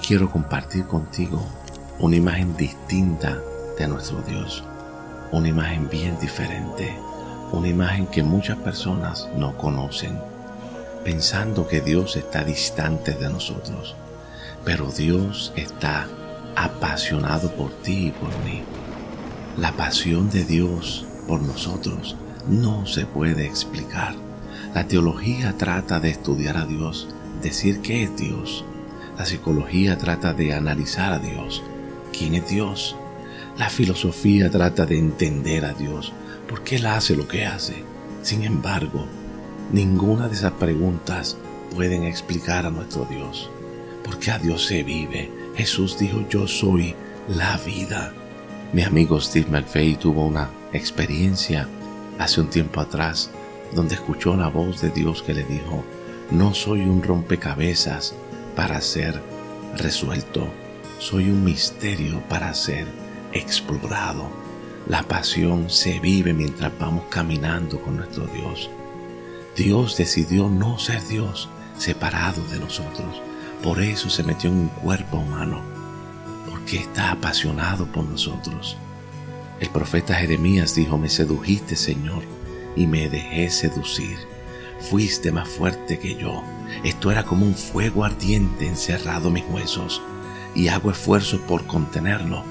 quiero compartir contigo una imagen distinta de nuestro Dios, una imagen bien diferente, una imagen que muchas personas no conocen, pensando que Dios está distante de nosotros, pero Dios está apasionado por ti y por mí. La pasión de Dios por nosotros no se puede explicar. La teología trata de estudiar a Dios, decir qué es Dios. La psicología trata de analizar a Dios. ¿Quién es Dios? La filosofía trata de entender a Dios. ¿Por qué Él hace lo que hace? Sin embargo, ninguna de esas preguntas pueden explicar a nuestro Dios. Porque a Dios se vive. Jesús dijo, yo soy la vida. Mi amigo Steve McVeigh tuvo una experiencia hace un tiempo atrás donde escuchó la voz de Dios que le dijo, no soy un rompecabezas para ser resuelto, soy un misterio para ser explorado. La pasión se vive mientras vamos caminando con nuestro Dios. Dios decidió no ser Dios separado de nosotros. Por eso se metió en un cuerpo humano que está apasionado por nosotros. El profeta Jeremías dijo, me sedujiste, Señor, y me dejé seducir. Fuiste más fuerte que yo. Esto era como un fuego ardiente encerrado en mis huesos, y hago esfuerzo por contenerlo,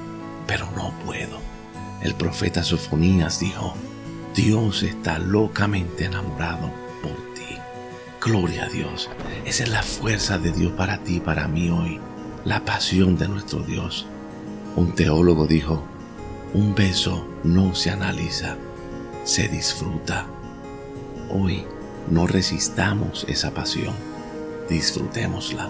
pero no puedo. El profeta Sofonías dijo, Dios está locamente enamorado por ti. Gloria a Dios. Esa es la fuerza de Dios para ti para mí hoy la pasión de nuestro Dios. Un teólogo dijo, un beso no se analiza, se disfruta. Hoy no resistamos esa pasión, disfrutémosla.